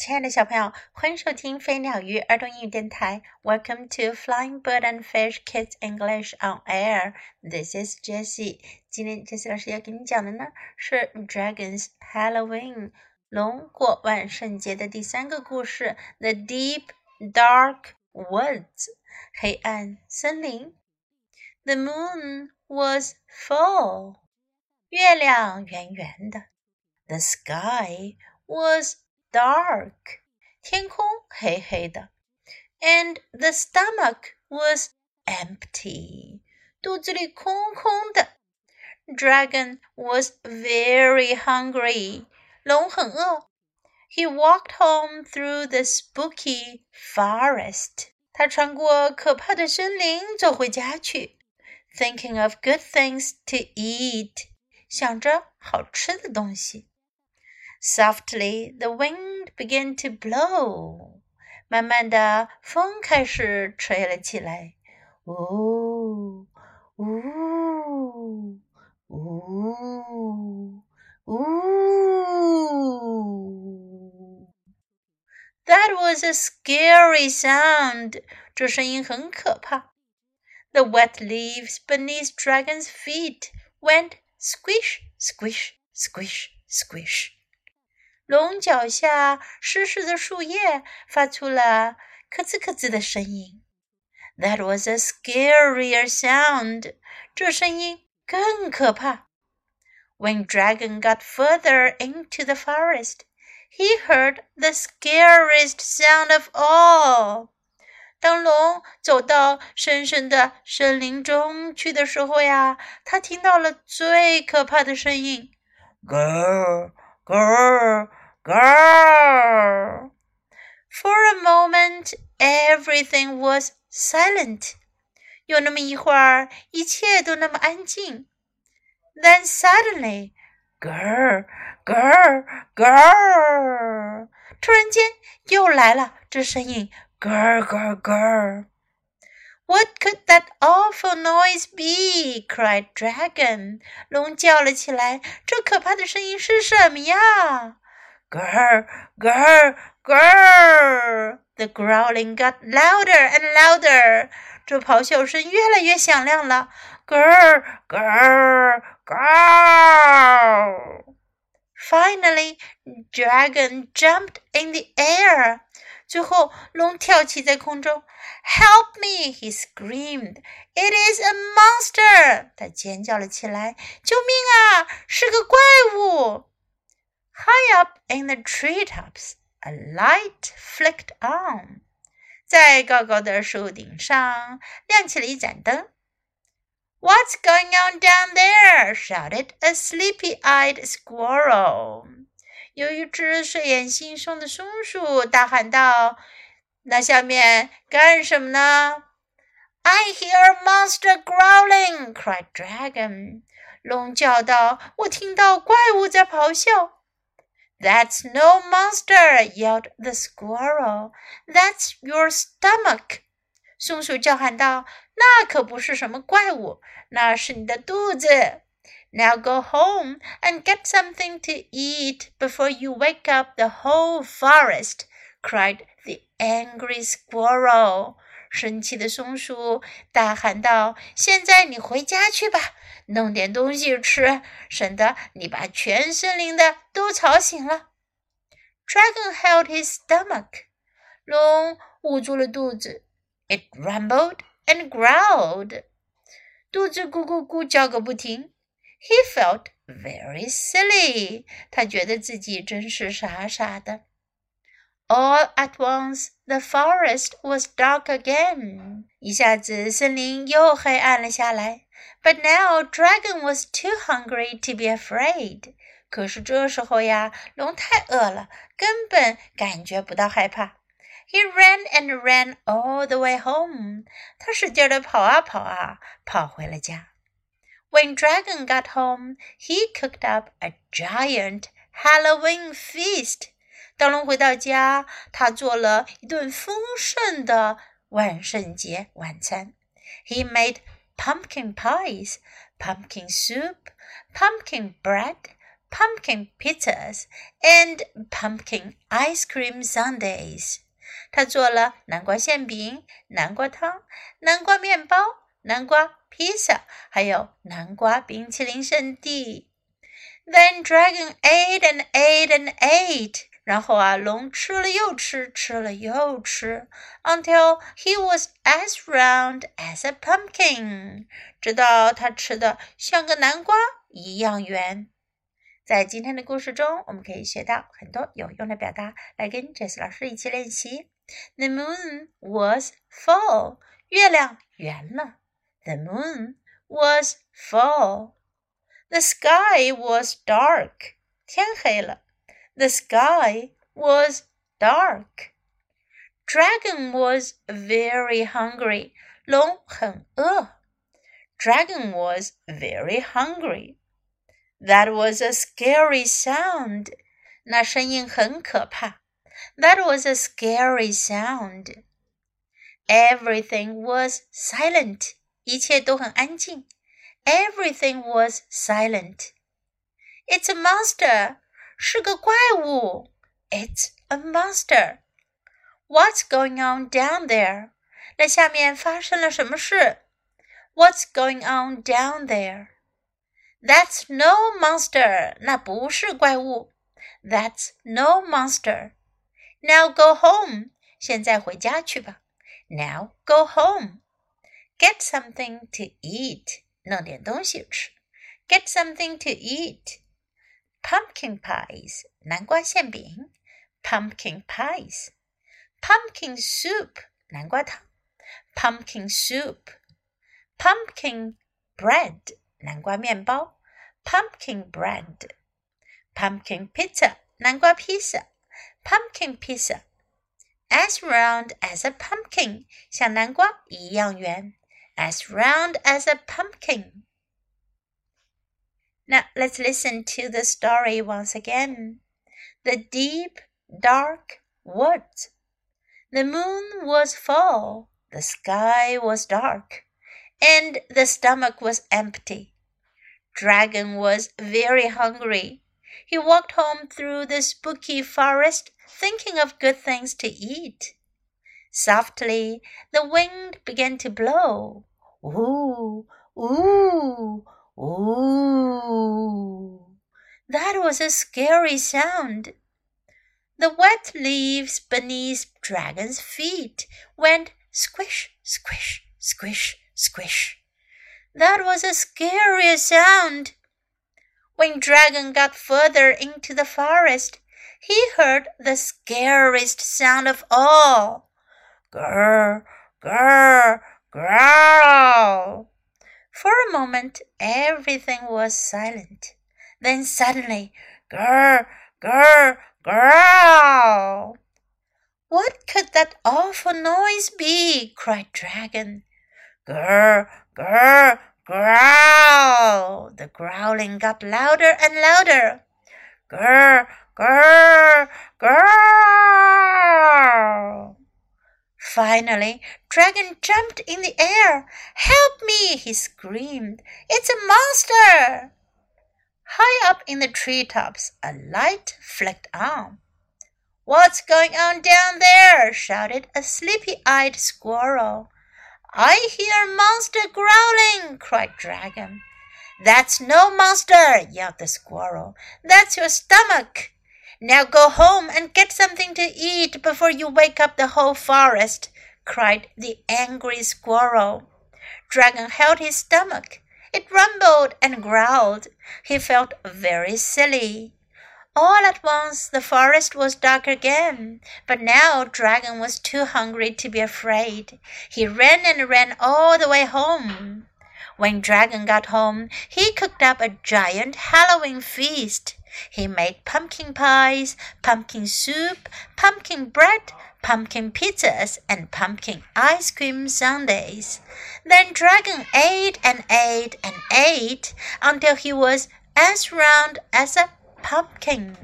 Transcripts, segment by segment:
亲爱的小朋友，欢迎收听飞鸟鱼儿童英语电台。Welcome to Flying Bird and Fish Kids English on Air. This is Jessie. 今天 Jessie 老师要给你讲的呢是 Dragons Halloween 龙过万圣节的第三个故事，The Deep Dark Woods 黑暗森林。The moon was full 月亮圆圆的。The sky was dark，天空黑黑的，and the stomach was empty，肚子里空空的。Dragon was very hungry，龙很饿。He walked home through the spooky forest，他穿过可怕的森林走回家去，thinking of good things to eat，想着好吃的东西。 Softly, the wind began to blow. 慢慢的，风开始吹了起来。呜呜呜呜！That was a scary sound. 这声音很可怕。The wet leaves beneath Dragon's feet went squish, squish, squish, squish. 龙脚下湿湿的树叶发出了咯吱咯吱的声音。That was a scarier sound。这声音更可怕。When Dragon got further into the forest, he heard the scariest sound of all。当龙走到深深的森林中去的时候呀，他听到了最可怕的声音。Girl。Girl, girl. For a moment, everything was silent. 有那么一会儿，一切都那么安静。Then suddenly, girl, girl, girl. 突然间又来了这声音，girl, girl, girl. What could that awful noise be? cried Dragon. 龙叫了起来。这可怕的声音是什么呀？Grr, grr, grr! The growling got louder and louder. 这咆哮声越来越响亮了。Grr, grr, grr! Finally, Dragon jumped in the air. 最后，龙跳起在空中。Help me! He screamed. It is a monster! 他尖叫了起来。救命啊！是个怪物。High up in the treetops, a light flicked on. 在高高的树顶上亮起了一盏灯。What's going on down there? shouted a sleepy-eyed squirrel. 有一只睡眼惺忪的松鼠大喊道：“那下面干什么呢？”“I hear monster growling!” cried Dragon. 龙叫道：“我听到怪物在咆哮。” That's no monster! yelled the squirrel. That's your stomach. 松鼠叫喊道：“那可不是什么怪物，那是你的肚子。” Now go home and get something to eat before you wake up the whole forest, cried the angry squirrel. 生气的松鼠大喊道：“现在你回家去吧，弄点东西吃，省得你把全森林的都吵醒了。” Dragon held his stomach. 龙捂住了肚子。It rumbled and growled. 肚子咕咕咕叫个不停。 he felt very silly. 他觉得自己真是傻傻的。All at once, the forest was dark again. 一下子，森林又黑暗了下来。But now, Dragon was too hungry to be afraid. 可是这时候呀，龙太饿了，根本感觉不到害怕。He ran and ran all the way home. 他使劲的跑啊跑啊，跑回了家。 when Dragon got home, he cooked up a giant Halloween feast. 当龙回到家，他做了一顿丰盛的万圣节晚餐。He made pumpkin pies, pumpkin soup, pumpkin bread, pumpkin pizzas and pumpkin ice cream sundaes。他做了南瓜馅饼、南瓜汤、南瓜面包、南瓜 披萨，还有南瓜冰淇淋圣地。Then dragon ate and ate and ate. 然后啊，龙吃了又吃，吃了又吃，until he was as round as a pumpkin，直到他吃的像个南瓜一样圆。在今天的故事中，我们可以学到很多有用的表达，来跟 Jess 老师一起练习。The moon was full，月亮圆了。 The moon was full。The sky was dark，天黑了。the sky was dark. Dragon was very hungry. 龙很饿。Dragon was very hungry. That was a scary sound. 那声音很可怕。That was a scary sound. Everything was silent. 一切都很安静。Everything was silent. It's a monster, 是个怪物。It's a monster. What's going on down there? 那下面发生了什么事？What's going on down there? That's no monster. 那不是怪物。That's no monster. Now go home. 现在回家去吧。Now go home. Get something to eat. 弄点东西吃。Get something to eat pumpkin pies 南瓜馅饼，pumpkin pies, pumpkin soup 南瓜汤，pumpkin soup, pumpkin bread 南瓜面包，pumpkin bread, pumpkin pizza 南瓜披萨，pumpkin pizza, as round as a pumpkin 像南瓜一样圆 ，as round as a pumpkin. Now let's listen to the story once again. The deep, dark woods. The moon was full, the sky was dark, and the stomach was empty. Dragon was very hungry. He walked home through the spooky forest, thinking of good things to eat. Softly, the wind began to blow. Ooh, ooh, Ooh, that was a scary sound. The wet leaves beneath Dragon's feet went squish, squish, squish, squish. That was a scary sound. When Dragon got further into the forest, he heard the scariest sound of all. Grr, grr, growl. For a moment, everything was silent. Then suddenly, grr, grr, growl. What could that awful noise be? cried Dragon. Grr, grr, growl. The growling got louder and louder. Grr, grr, growl. Finally, Dragon jumped in the air. Help me! he screamed. It's a monster! High up in the tree tops, a light flicked on. What's going on down there? shouted a sleepy eyed squirrel. I hear monster growling, cried Dragon. That's no monster, yelled the squirrel. That's your stomach. Now go home and get something to eat before you wake up the whole forest, cried the angry squirrel. Dragon held his stomach. It rumbled and growled. He felt very silly. All at once the forest was dark again, but now Dragon was too hungry to be afraid. He ran and ran all the way home. When Dragon got home, he cooked up a giant Halloween feast. He made pumpkin pies, pumpkin soup, pumpkin bread, pumpkin pizzas, and pumpkin ice cream sundaes. Then Dragon ate and ate and ate until he was as round as a pumpkin.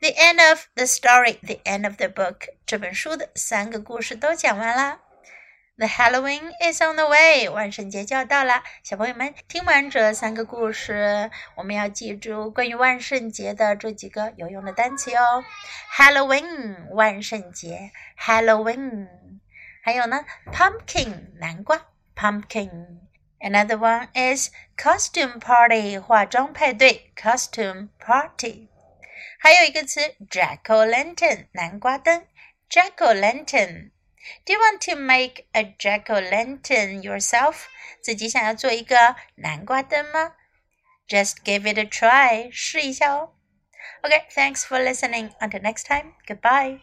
The end of the story, the end of the book. 这本书的三个故事都讲完啦。 The Halloween is on the way，万圣节就要到了。小朋友们，听完这三个故事，我们要记住关于万圣节的这几个有用的单词哦。Halloween，万圣节，Halloween。还有呢，pumpkin，南瓜，pumpkin。Another one is costume party，化妆派对，costume party。还有一个词，jack o' lantern，南瓜灯，jack o' lantern。Do you want to make a jack o' lantern yourself？自己想要做一个南瓜灯吗？Just give it a try，试一下哦。Okay, thanks for listening. Until next time, goodbye.